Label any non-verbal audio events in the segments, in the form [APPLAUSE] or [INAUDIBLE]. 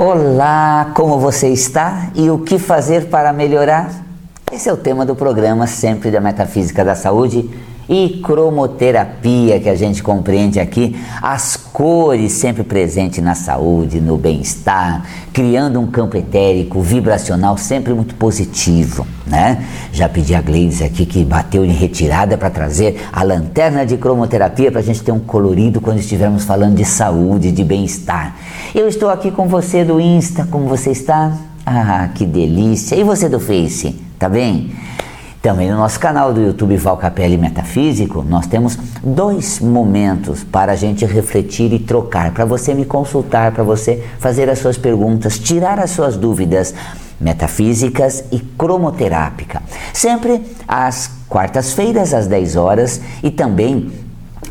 Olá, como você está e o que fazer para melhorar? Esse é o tema do programa Sempre da Metafísica da Saúde e cromoterapia que a gente compreende aqui, as cores sempre presentes na saúde, no bem-estar, criando um campo etérico, vibracional sempre muito positivo, né? Já pedi a Gleides aqui que bateu em retirada para trazer a lanterna de cromoterapia para a gente ter um colorido quando estivermos falando de saúde, de bem-estar. Eu estou aqui com você do Insta, como você está? Ah, que delícia! E você do Face, tá bem? Também no nosso canal do YouTube Val Capelli Metafísico, nós temos dois momentos para a gente refletir e trocar, para você me consultar, para você fazer as suas perguntas, tirar as suas dúvidas metafísicas e cromoterápica. Sempre às quartas-feiras às 10 horas e também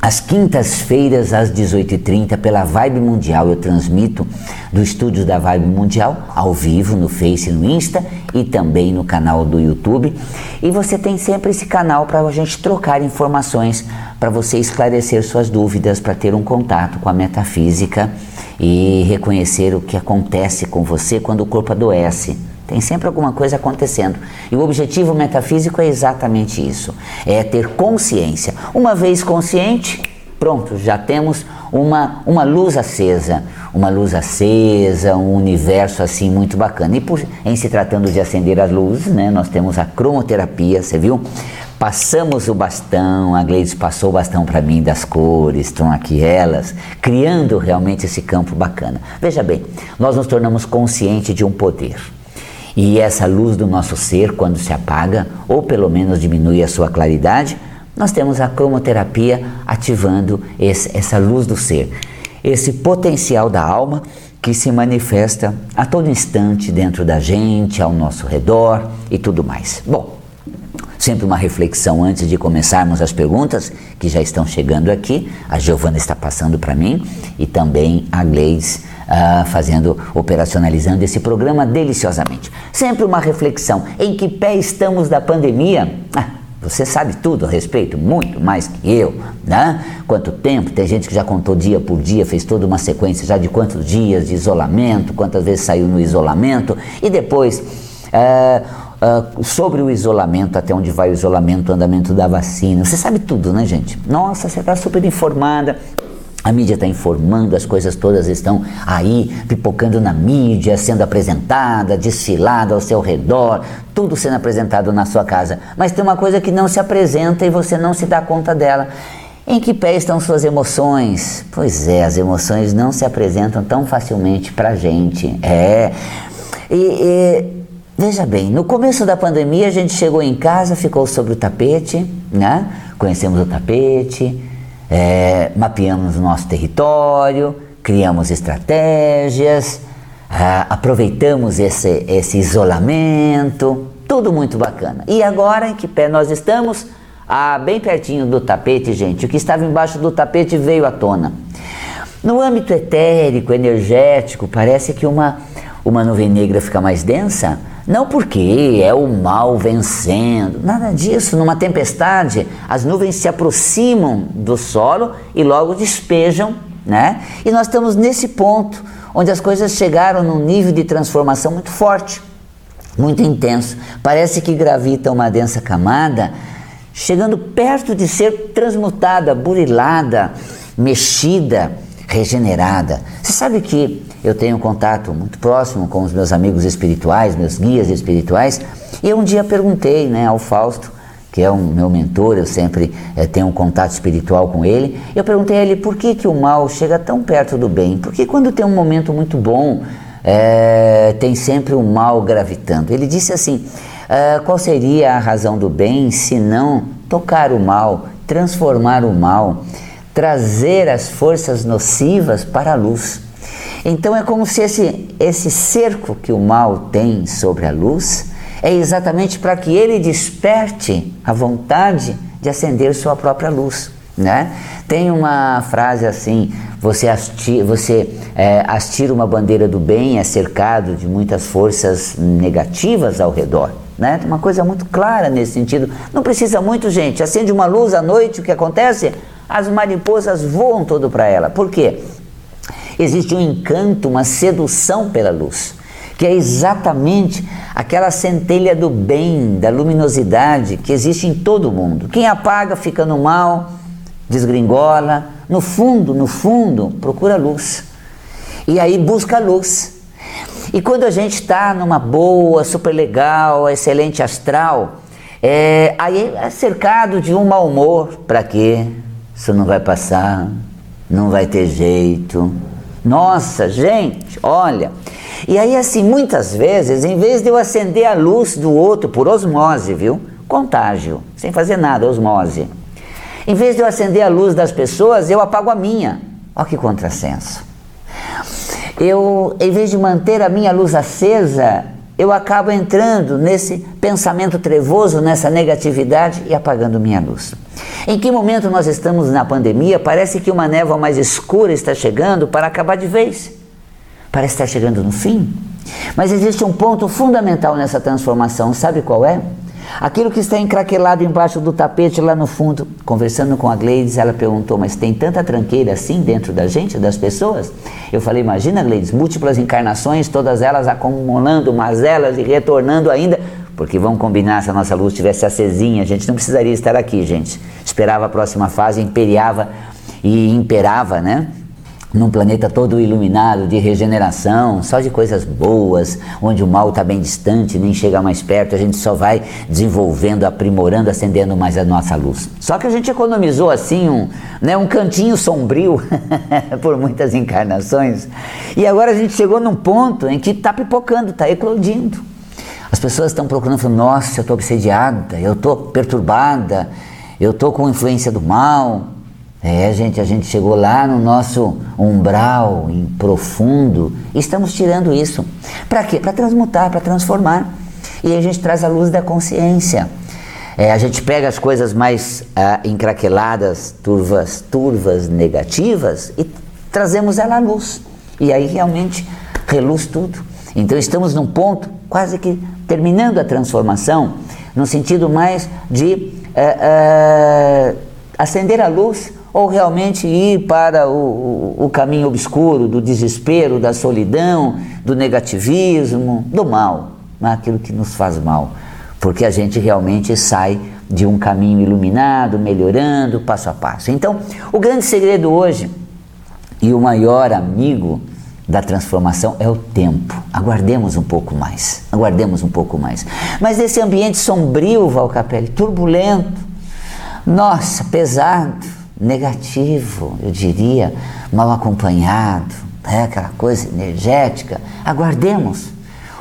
às quintas-feiras, às 18h30, pela Vibe Mundial, eu transmito do estúdio da Vibe Mundial, ao vivo, no Face no Insta, e também no canal do YouTube. E você tem sempre esse canal para a gente trocar informações, para você esclarecer suas dúvidas, para ter um contato com a metafísica e reconhecer o que acontece com você quando o corpo adoece. Tem sempre alguma coisa acontecendo. E o objetivo metafísico é exatamente isso: é ter consciência. Uma vez consciente, pronto, já temos uma, uma luz acesa, uma luz acesa, um universo assim muito bacana. E por, em se tratando de acender as luzes, né, nós temos a cromoterapia, você viu? Passamos o bastão, a Gleides passou o bastão para mim das cores, estão aqui elas, criando realmente esse campo bacana. Veja bem, nós nos tornamos conscientes de um poder. E essa luz do nosso ser, quando se apaga, ou pelo menos diminui a sua claridade, nós temos a cromoterapia ativando esse, essa luz do ser, esse potencial da alma que se manifesta a todo instante dentro da gente, ao nosso redor e tudo mais. Bom, sempre uma reflexão antes de começarmos as perguntas que já estão chegando aqui. A Giovana está passando para mim e também a Gleis uh, fazendo, operacionalizando esse programa deliciosamente. Sempre uma reflexão: em que pé estamos da pandemia? Ah, você sabe tudo a respeito, muito mais que eu, né? Quanto tempo? Tem gente que já contou dia por dia, fez toda uma sequência já de quantos dias de isolamento, quantas vezes saiu no isolamento e depois. Uh, sobre o isolamento, até onde vai o isolamento, o andamento da vacina. Você sabe tudo, né, gente? Nossa, você está super informada. A mídia está informando, as coisas todas estão aí pipocando na mídia, sendo apresentada, desfilada ao seu redor, tudo sendo apresentado na sua casa. Mas tem uma coisa que não se apresenta e você não se dá conta dela. Em que pé estão suas emoções? Pois é, as emoções não se apresentam tão facilmente para a gente. É. E, e, veja bem, no começo da pandemia a gente chegou em casa, ficou sobre o tapete, né? Conhecemos o tapete, é, mapeamos o nosso território, criamos estratégias, é, aproveitamos esse, esse isolamento, tudo muito bacana. E agora em que pé nós estamos? Ah, bem pertinho do tapete, gente. O que estava embaixo do tapete veio à tona. No âmbito etérico, energético, parece que uma, uma nuvem negra fica mais densa, não porque é o mal vencendo, nada disso. Numa tempestade, as nuvens se aproximam do solo e logo despejam, né? E nós estamos nesse ponto onde as coisas chegaram num nível de transformação muito forte, muito intenso. Parece que gravita uma densa camada, chegando perto de ser transmutada, burilada, mexida, regenerada. Você sabe que eu tenho contato muito próximo com os meus amigos espirituais, meus guias espirituais, e um dia perguntei né, ao Fausto, que é um meu mentor, eu sempre é, tenho um contato espiritual com ele, eu perguntei a ele por que, que o mal chega tão perto do bem, porque quando tem um momento muito bom, é, tem sempre o mal gravitando. Ele disse assim: é, qual seria a razão do bem se não tocar o mal, transformar o mal, trazer as forças nocivas para a luz? Então é como se esse, esse cerco que o mal tem sobre a luz é exatamente para que ele desperte a vontade de acender sua própria luz. Né? Tem uma frase assim: você, asti, você é, astira uma bandeira do bem, é cercado de muitas forças negativas ao redor. Né? Uma coisa muito clara nesse sentido. Não precisa muito, gente. Acende uma luz à noite, o que acontece? As mariposas voam todo para ela. Por quê? Existe um encanto, uma sedução pela luz, que é exatamente aquela centelha do bem, da luminosidade que existe em todo mundo. Quem apaga fica no mal, desgringola, no fundo, no fundo, procura luz. E aí busca luz. E quando a gente está numa boa, super legal, excelente astral, é, aí é cercado de um mau humor. Para quê? Isso não vai passar, não vai ter jeito. Nossa, gente, olha. E aí, assim, muitas vezes, em vez de eu acender a luz do outro por osmose, viu? Contágio, sem fazer nada, osmose. Em vez de eu acender a luz das pessoas, eu apago a minha. Olha que contrassenso. Eu, em vez de manter a minha luz acesa, eu acabo entrando nesse pensamento trevoso, nessa negatividade e apagando minha luz. Em que momento nós estamos na pandemia? Parece que uma névoa mais escura está chegando para acabar de vez. Parece estar chegando no fim. Mas existe um ponto fundamental nessa transformação, sabe qual é? Aquilo que está encraquelado embaixo do tapete lá no fundo. Conversando com a Gleides, ela perguntou: Mas tem tanta tranqueira assim dentro da gente, das pessoas? Eu falei: Imagina, Gleides, múltiplas encarnações, todas elas acumulando mazelas e retornando ainda. Porque vamos combinar, se a nossa luz estivesse acesinha, a gente não precisaria estar aqui, gente. Esperava a próxima fase, imperiava e imperava, né? Num planeta todo iluminado de regeneração, só de coisas boas, onde o mal está bem distante, nem chega mais perto, a gente só vai desenvolvendo, aprimorando, acendendo mais a nossa luz. Só que a gente economizou assim um, né, um cantinho sombrio [LAUGHS] por muitas encarnações, e agora a gente chegou num ponto em que está pipocando, está eclodindo. As pessoas estão procurando, falando, nossa, eu estou obsediada, eu estou perturbada, eu estou com influência do mal, é, gente, a gente chegou lá no nosso umbral em profundo estamos tirando isso. Para quê? Para transmutar, para transformar. E a gente traz a luz da consciência. É, a gente pega as coisas mais ah, encraqueladas, turvas, turvas negativas e trazemos ela à luz. E aí realmente reluz tudo. Então estamos num ponto quase que terminando a transformação, no sentido mais de uh, uh, acender a luz ou realmente ir para o, o, caminho obscuro do desespero, da solidão, do negativismo, do mal, aquilo que nos faz mal, porque a gente realmente sai de um caminho iluminado, melhorando passo a passo. Então, o grande segredo hoje e o maior amigo da transformação é o tempo. Aguardemos um pouco mais. Aguardemos um pouco mais. Mas esse ambiente sombrio, Valcapelli, turbulento, nossa, pesado, negativo, eu diria, mal acompanhado, é aquela coisa energética. Aguardemos.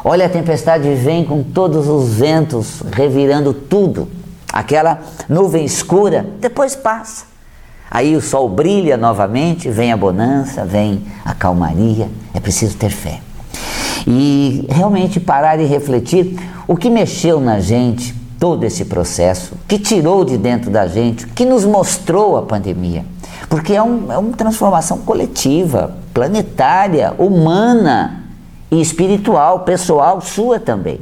Olha, a tempestade vem com todos os ventos revirando tudo. Aquela nuvem escura, depois passa. Aí o sol brilha novamente, vem a bonança, vem a calmaria. É preciso ter fé. E realmente parar e refletir o que mexeu na gente todo esse processo, que tirou de dentro da gente, que nos mostrou a pandemia. Porque é, um, é uma transformação coletiva, planetária, humana e espiritual, pessoal, sua também.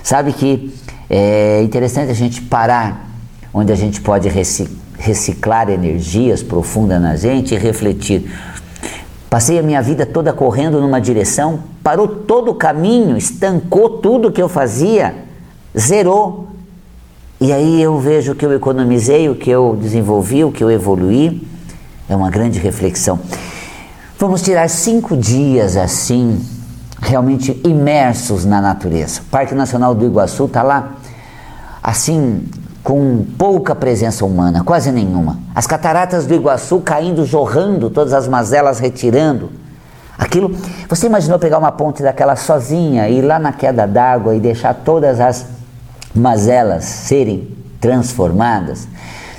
Sabe que é interessante a gente parar onde a gente pode reciclar energias profundas na gente e refletir. Passei a minha vida toda correndo numa direção, parou todo o caminho, estancou tudo que eu fazia, zerou. E aí eu vejo o que eu economizei, o que eu desenvolvi, o que eu evoluí. É uma grande reflexão. Vamos tirar cinco dias assim, realmente imersos na natureza. O Parque Nacional do Iguaçu está lá, assim, com pouca presença humana, quase nenhuma. As cataratas do Iguaçu caindo, jorrando, todas as mazelas retirando. Aquilo, você imaginou pegar uma ponte daquela sozinha, ir lá na queda d'água e deixar todas as mas elas serem transformadas.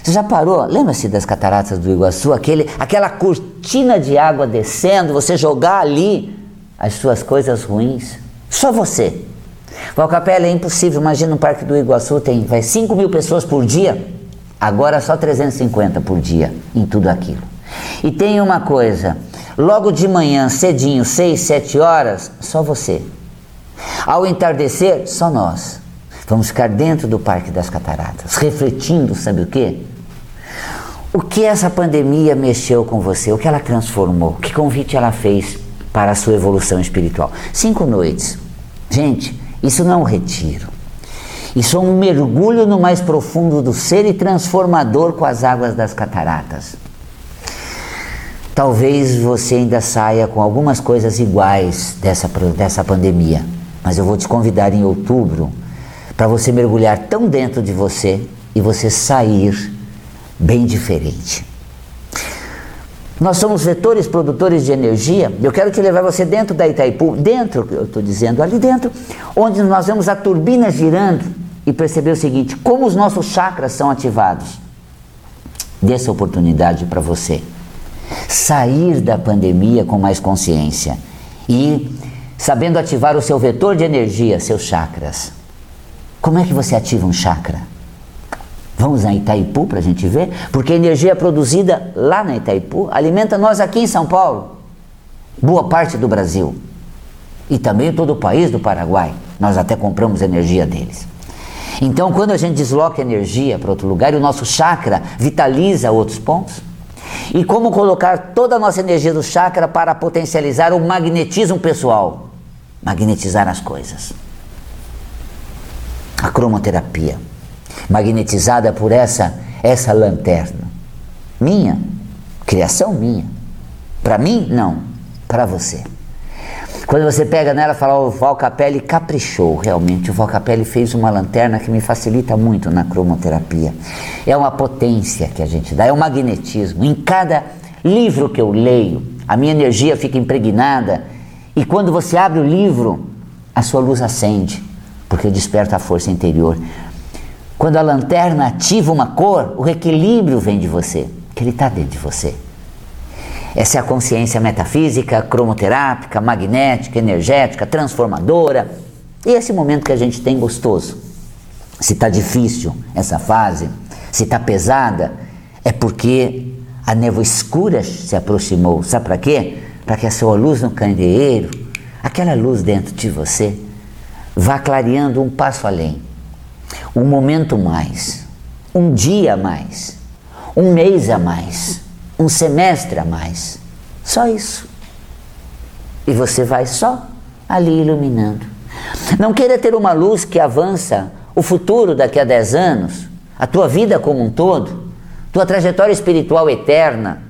Você já parou? Lembra-se das cataratas do Iguaçu? Aquele, aquela cortina de água descendo, você jogar ali as suas coisas ruins. Só você. Valcapela é impossível. Imagina um parque do Iguaçu tem vai 5 mil pessoas por dia. Agora só 350 por dia em tudo aquilo. E tem uma coisa: logo de manhã, cedinho, 6, 7 horas, só você. Ao entardecer, só nós. Vamos ficar dentro do Parque das Cataratas, refletindo, sabe o quê? O que essa pandemia mexeu com você? O que ela transformou? Que convite ela fez para a sua evolução espiritual? Cinco noites. Gente, isso não é um retiro. Isso é um mergulho no mais profundo do ser e transformador com as águas das cataratas. Talvez você ainda saia com algumas coisas iguais dessa, dessa pandemia, mas eu vou te convidar em outubro para você mergulhar tão dentro de você e você sair bem diferente. Nós somos vetores produtores de energia. Eu quero te levar você dentro da Itaipu, dentro, eu estou dizendo, ali dentro, onde nós vemos a turbina girando e perceber o seguinte: como os nossos chakras são ativados. Dê essa oportunidade para você. Sair da pandemia com mais consciência e sabendo ativar o seu vetor de energia, seus chakras. Como é que você ativa um chakra? Vamos na Itaipu para a gente ver? Porque a energia produzida lá na Itaipu alimenta nós aqui em São Paulo, boa parte do Brasil e também todo o país do Paraguai. Nós até compramos energia deles. Então, quando a gente desloca energia para outro lugar o nosso chakra vitaliza outros pontos, e como colocar toda a nossa energia do chakra para potencializar o magnetismo pessoal, magnetizar as coisas. A cromoterapia magnetizada por essa essa lanterna. Minha, criação minha. Para mim, não, para você. Quando você pega nela, fala, o Val Capelli caprichou, realmente. O Val Capelli fez uma lanterna que me facilita muito na cromoterapia. É uma potência que a gente dá, é um magnetismo. Em cada livro que eu leio, a minha energia fica impregnada. E quando você abre o livro, a sua luz acende, porque desperta a força interior. Quando a lanterna ativa uma cor, o equilíbrio vem de você, que ele está dentro de você. Essa é a consciência metafísica, cromoterápica, magnética, energética, transformadora. E esse momento que a gente tem gostoso. Se está difícil essa fase, se está pesada, é porque a névoa escura se aproximou. Sabe para quê? Para que a sua luz no candeeiro, aquela luz dentro de você, vá clareando um passo além um momento mais, um dia a mais, um mês a mais, um semestre a mais. Só isso. E você vai só ali iluminando. Não queira ter uma luz que avança o futuro daqui a 10 anos, a tua vida como um todo, tua trajetória espiritual eterna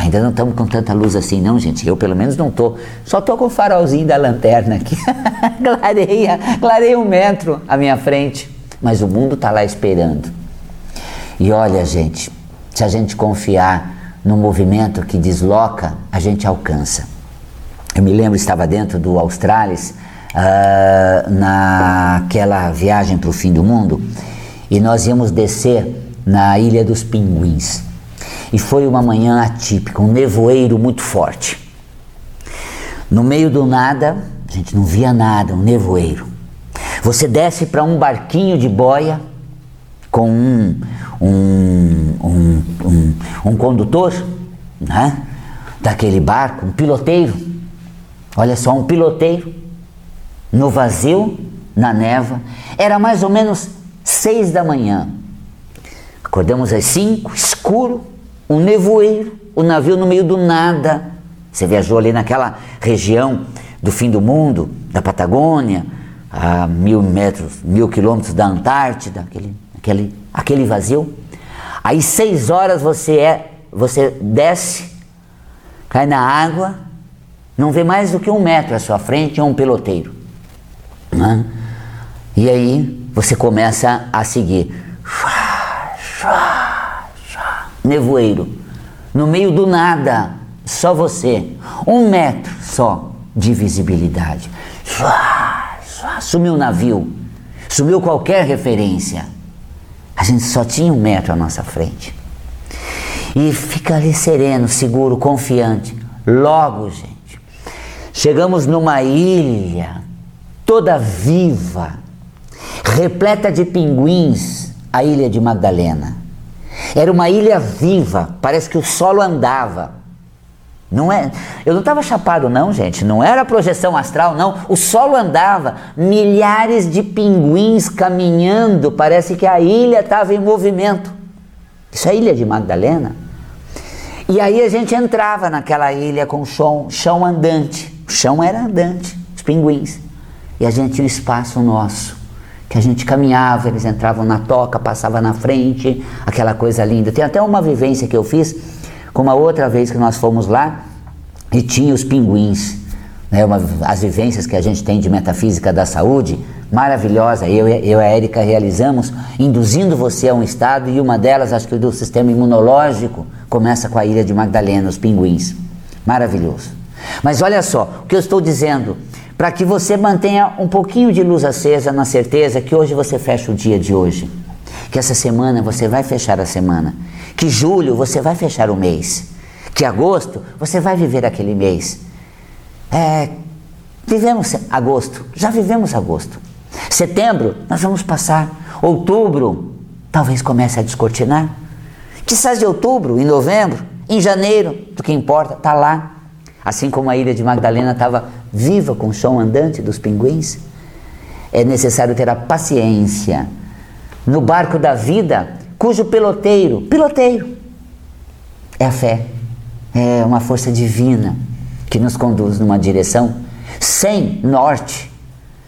Ainda não estamos com tanta luz assim, não, gente. Eu, pelo menos, não estou. Só estou com o farolzinho da lanterna aqui. [LAUGHS] clareia, clareia um metro à minha frente. Mas o mundo está lá esperando. E olha, gente, se a gente confiar no movimento que desloca, a gente alcança. Eu me lembro, estava dentro do Australis, uh, naquela viagem para o fim do mundo, e nós íamos descer na Ilha dos Pinguins. E foi uma manhã atípica, um nevoeiro muito forte. No meio do nada, a gente não via nada, um nevoeiro. Você desce para um barquinho de boia com um, um, um, um, um condutor né, daquele barco, um piloteiro. Olha só, um piloteiro no vazio, na neva. Era mais ou menos seis da manhã. Acordamos às cinco, escuro, um nevoeiro, o navio no meio do nada. Você viajou ali naquela região do fim do mundo, da Patagônia, a mil metros, mil quilômetros da Antártida, aquele, aquele, aquele vazio. Aí seis horas você é, você desce, cai na água, não vê mais do que um metro à sua frente e um peloteiro. Né? E aí você começa a seguir. Nevoeiro, no meio do nada, só você, um metro só de visibilidade. Sumiu o navio, sumiu qualquer referência. A gente só tinha um metro à nossa frente. E fica ali sereno, seguro, confiante. Logo, gente, chegamos numa ilha toda viva, repleta de pinguins, a ilha de Magdalena. Era uma ilha viva, parece que o solo andava. Não é, eu não estava chapado não, gente, não era projeção astral não, o solo andava, milhares de pinguins caminhando, parece que a ilha estava em movimento. Isso é a Ilha de Magdalena. E aí a gente entrava naquela ilha com chão, chão andante. O chão era andante, os pinguins. E a gente tinha um espaço nosso, que a gente caminhava, eles entravam na toca, passavam na frente, aquela coisa linda. Tem até uma vivência que eu fiz com uma outra vez que nós fomos lá e tinha os pinguins. Né, uma, as vivências que a gente tem de metafísica da saúde, maravilhosa. Eu, eu e a Érica realizamos, induzindo você a um estado, e uma delas, acho que do sistema imunológico, começa com a Ilha de Magdalena, os pinguins. Maravilhoso. Mas olha só, o que eu estou dizendo, para que você mantenha um pouquinho de luz acesa na certeza que hoje você fecha o dia de hoje, que essa semana você vai fechar a semana, que julho você vai fechar o mês, que agosto você vai viver aquele mês é, vivemos agosto, já vivemos agosto. Setembro, nós vamos passar. Outubro, talvez comece a descortinar. Quizás de outubro, em novembro, em janeiro, do que importa, está lá. Assim como a ilha de Magdalena estava viva com o som andante dos pinguins, é necessário ter a paciência no barco da vida, cujo piloteiro, piloteiro, é a fé, é uma força divina que nos conduz numa direção sem norte,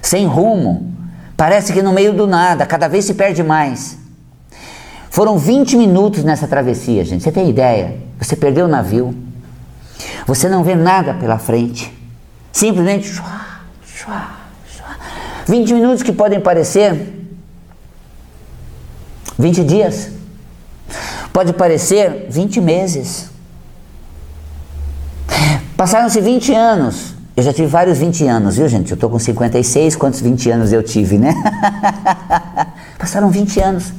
sem rumo. Parece que no meio do nada, cada vez se perde mais. Foram 20 minutos nessa travessia, gente. Você tem ideia? Você perdeu o navio. Você não vê nada pela frente. Simplesmente. 20 minutos que podem parecer 20 dias. Pode parecer 20 meses. Passaram-se 20 anos. Eu já tive vários 20 anos, viu, gente? Eu tô com 56, quantos 20 anos eu tive, né? [LAUGHS] Passaram 20 anos.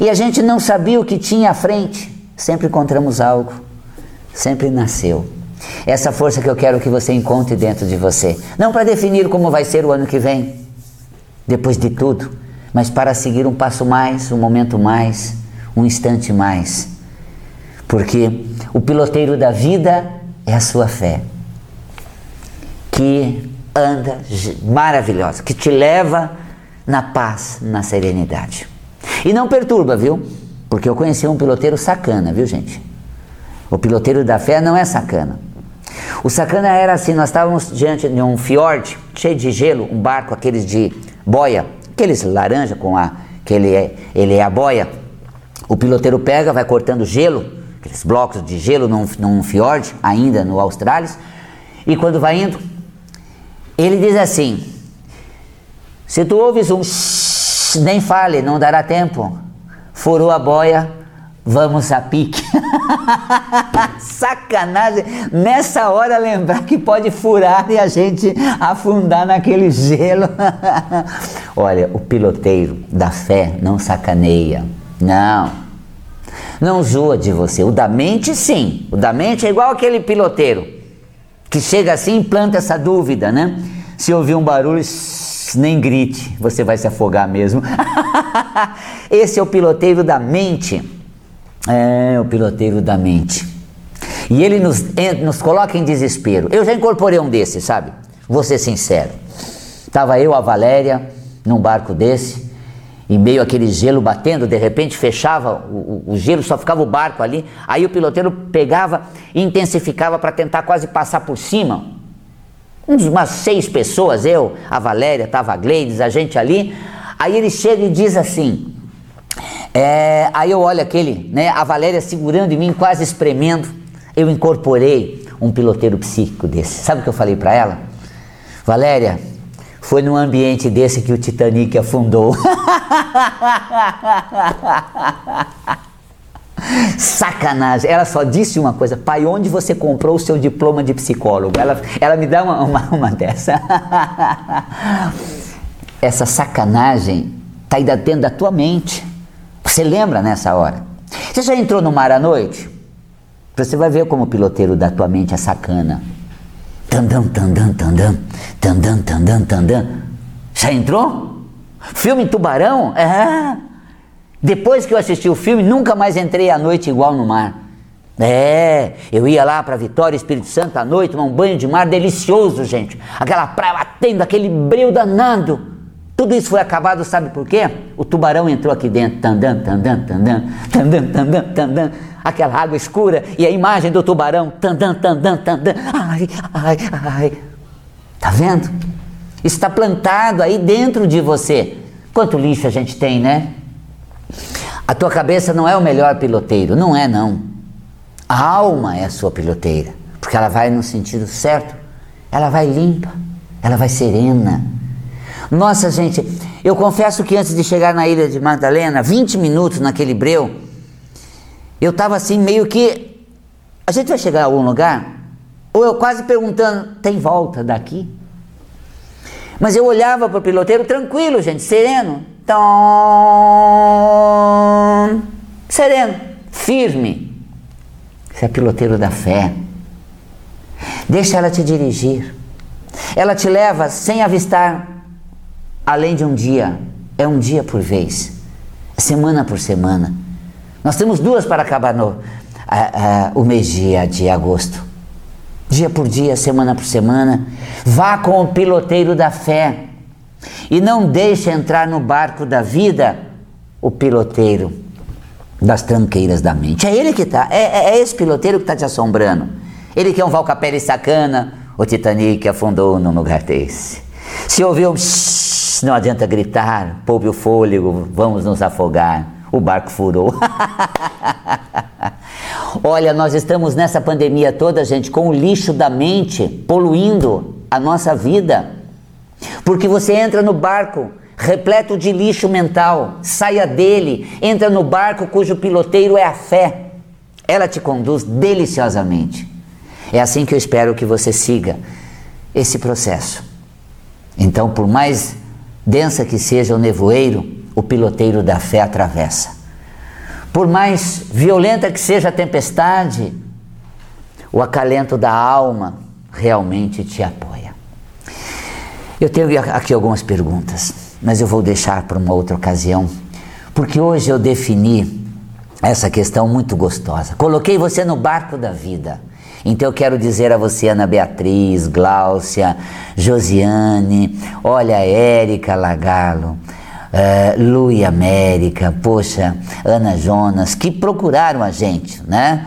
E a gente não sabia o que tinha à frente. Sempre encontramos algo. Sempre nasceu. Essa força que eu quero que você encontre dentro de você. Não para definir como vai ser o ano que vem, depois de tudo, mas para seguir um passo mais, um momento mais, um instante mais. Porque o piloteiro da vida é a sua fé, que anda maravilhosa, que te leva na paz, na serenidade. E não perturba, viu? Porque eu conheci um piloteiro sacana, viu, gente? O piloteiro da fé não é sacana. O sacana era assim: nós estávamos diante de um fiord cheio de gelo, um barco, aqueles de boia, aqueles laranja com a. que ele é, ele é a boia. O piloteiro pega, vai cortando gelo aqueles blocos de gelo num, num fiord, ainda no Australis, e quando vai indo, ele diz assim: Se tu ouves um shh, nem fale, não dará tempo. Furou a boia, vamos a pique. [LAUGHS] Sacanagem! Nessa hora lembrar que pode furar e a gente afundar naquele gelo. [LAUGHS] Olha, o piloteiro da fé não sacaneia. Não não zoa de você. O da mente, sim. O da mente é igual aquele piloteiro que chega assim e planta essa dúvida, né? Se ouvir um barulho, nem grite, você vai se afogar mesmo. [LAUGHS] Esse é o piloteiro da mente. É o piloteiro da mente. E ele nos, nos coloca em desespero. Eu já incorporei um desses, sabe? Vou ser sincero. Tava eu, a Valéria, num barco desse em meio àquele gelo batendo, de repente fechava o, o, gelo, só ficava o barco ali. Aí o piloteiro pegava e intensificava para tentar quase passar por cima. Umas seis pessoas, eu, a Valéria, tava a Gleides, a gente ali. Aí ele chega e diz assim: é, aí eu olho aquele, né, a Valéria segurando em mim, quase espremendo. Eu incorporei um piloteiro psíquico desse. Sabe o que eu falei para ela? Valéria, foi num ambiente desse que o Titanic afundou. [LAUGHS] Sacanagem. Ela só disse uma coisa: pai, onde você comprou o seu diploma de psicólogo? Ela, ela me dá uma, uma, uma dessa. [LAUGHS] Essa sacanagem está aí dentro da tua mente. Você lembra nessa hora? Você já entrou no mar à noite? Você vai ver como o piloteiro da tua mente é sacana. Tandam, tandam, tandam, tandam, tandam, tandam. Já entrou? Filme Tubarão? É. Depois que eu assisti o filme, nunca mais entrei à noite igual no mar. É, eu ia lá para Vitória, Espírito Santo à noite, tomar um banho de mar delicioso, gente. Aquela praia batendo, aquele breu danado. Tudo isso foi acabado, sabe por quê? O tubarão entrou aqui dentro, tandam, tandam, tandam, tandam, tandam, tandam, aquela água escura e a imagem do tubarão, tandam, tandam, tandam, ai, ai, ai. Tá vendo? Está plantado aí dentro de você. Quanto lixo a gente tem, né? A tua cabeça não é o melhor piloteiro, não é não. A alma é a sua piloteira, porque ela vai no sentido certo, ela vai limpa, ela vai serena. Nossa, gente, eu confesso que antes de chegar na ilha de Magdalena, 20 minutos naquele breu, eu estava assim meio que. A gente vai chegar a algum lugar? Ou eu quase perguntando: tem volta daqui? Mas eu olhava para o piloteiro tranquilo, gente, sereno. Então, sereno, firme. Você é piloteiro da fé. Deixa ela te dirigir. Ela te leva sem avistar além de um dia. É um dia por vez, semana por semana. Nós temos duas para acabar no, o mês de, de agosto. Dia por dia, semana por semana. Vá com o piloteiro da fé. E não deixe entrar no barco da vida o piloteiro das tranqueiras da mente. É ele que está, é, é, é, esse piloteiro que está te assombrando. Ele que é um Valcapelli sacana, o Titanic afundou num lugar desse. Se ouvir um não adianta gritar, poupe o fôlego, vamos nos afogar. O barco furou. [LAUGHS] Olha, nós estamos nessa pandemia toda, gente, com o lixo da mente poluindo a nossa vida. Porque você entra no barco repleto de lixo mental, saia dele, entra no barco cujo piloteiro é a fé. Ela te conduz deliciosamente. É assim que eu espero que você siga esse processo. Então, por mais densa que seja o nevoeiro, o piloteiro da fé atravessa. Por mais violenta que seja a tempestade, o acalento da alma realmente te apoia. Eu tenho aqui algumas perguntas, mas eu vou deixar para uma outra ocasião, porque hoje eu defini essa questão muito gostosa. Coloquei você no barco da vida. Então eu quero dizer a você, Ana Beatriz, Gláucia, Josiane, olha, Érica Lagalo, uh, Lui América, poxa, Ana Jonas, que procuraram a gente, né?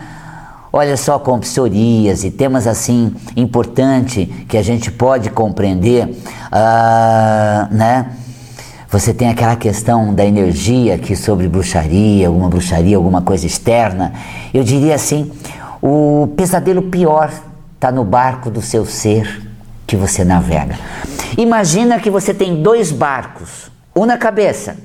Olha só com psoríase, temas assim importante que a gente pode compreender, uh, né? Você tem aquela questão da energia que sobre bruxaria, alguma bruxaria, alguma coisa externa. Eu diria assim, o pesadelo pior está no barco do seu ser que você navega. Imagina que você tem dois barcos, um na cabeça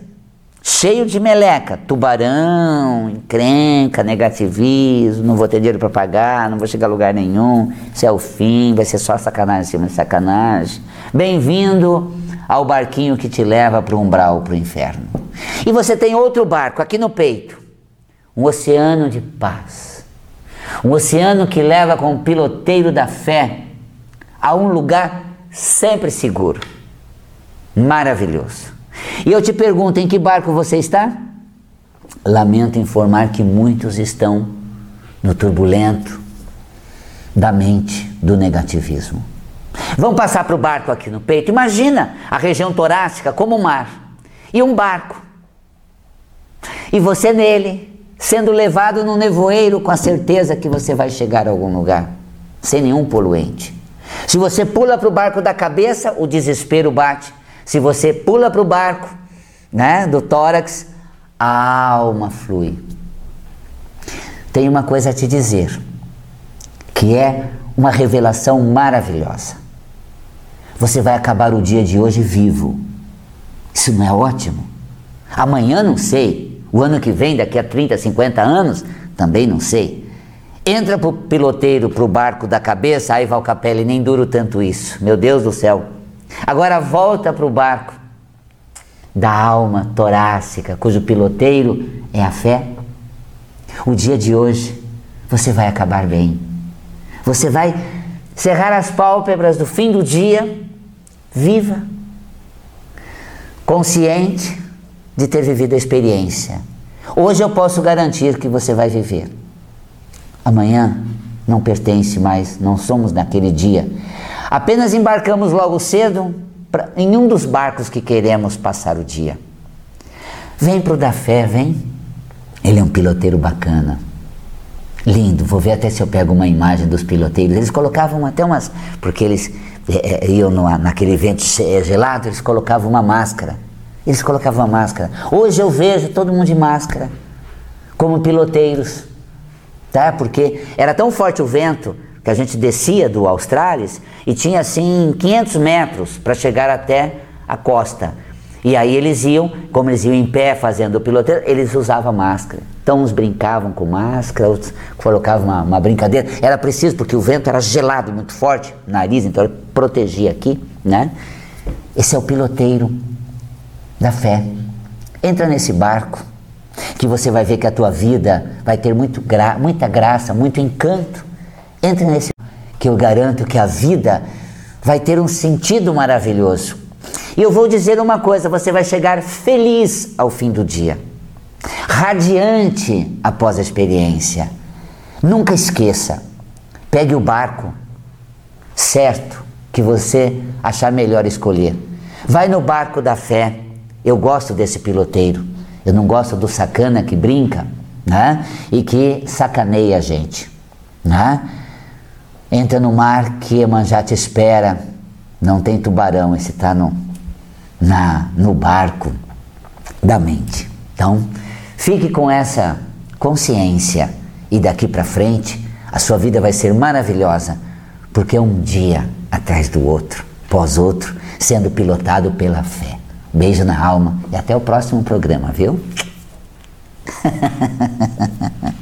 cheio de meleca, tubarão, encrenca, negativismo, não vou ter dinheiro para pagar, não vou chegar a lugar nenhum, isso é o fim, vai ser só sacanagem em cima de sacanagem. Bem-vindo ao barquinho que te leva para o umbral, para o inferno. E você tem outro barco aqui no peito, um oceano de paz, um oceano que leva com o piloteiro da fé a um lugar sempre seguro, maravilhoso. E eu te pergunto: em que barco você está? Lamento informar que muitos estão no turbulento da mente do negativismo. Vamos passar para o barco aqui no peito. Imagina a região torácica como um mar e um barco. E você nele, sendo levado no nevoeiro com a certeza que você vai chegar a algum lugar, sem nenhum poluente. Se você pula para o barco da cabeça, o desespero bate. Se você pula para o barco né, do tórax, a alma flui. Tem uma coisa a te dizer, que é uma revelação maravilhosa. Você vai acabar o dia de hoje vivo. Isso não é ótimo? Amanhã não sei. O ano que vem, daqui a 30, 50 anos, também não sei. Entra pro piloteiro, pro barco da cabeça, aí Valcapelli, nem duro tanto isso. Meu Deus do céu. Agora volta para o barco da alma torácica, cujo piloteiro é a fé. O dia de hoje você vai acabar bem. Você vai cerrar as pálpebras do fim do dia, viva, consciente de ter vivido a experiência. Hoje eu posso garantir que você vai viver. Amanhã não pertence mais, não somos naquele dia. Apenas embarcamos logo cedo pra, em um dos barcos que queremos passar o dia. Vem para o da fé, vem. Ele é um piloteiro bacana. Lindo, vou ver até se eu pego uma imagem dos piloteiros. Eles colocavam até umas. Porque eles é, é, iam no, naquele vento gelado, eles colocavam uma máscara. Eles colocavam máscara. Hoje eu vejo todo mundo de máscara, como piloteiros. Tá? Porque era tão forte o vento que a gente descia do Australis e tinha assim 500 metros para chegar até a costa. E aí eles iam, como eles iam em pé fazendo o piloteiro, eles usavam máscara. Então uns brincavam com máscara, outros colocavam uma, uma brincadeira. Era preciso, porque o vento era gelado, muito forte, nariz, então ele protegia aqui, né? Esse é o piloteiro da fé. Entra nesse barco, que você vai ver que a tua vida vai ter muito gra muita graça, muito encanto. Entre nesse que eu garanto que a vida vai ter um sentido maravilhoso. E eu vou dizer uma coisa: você vai chegar feliz ao fim do dia, radiante após a experiência. Nunca esqueça, pegue o barco certo que você achar melhor escolher. Vai no barco da fé. Eu gosto desse piloteiro. Eu não gosto do sacana que brinca, né? E que sacaneia a gente, né? Entra no mar que Iemanjá te espera. Não tem tubarão, esse está no na, no barco da mente. Então, fique com essa consciência e daqui para frente a sua vida vai ser maravilhosa, porque é um dia atrás do outro, pós outro, sendo pilotado pela fé. Beijo na alma e até o próximo programa, viu? [LAUGHS]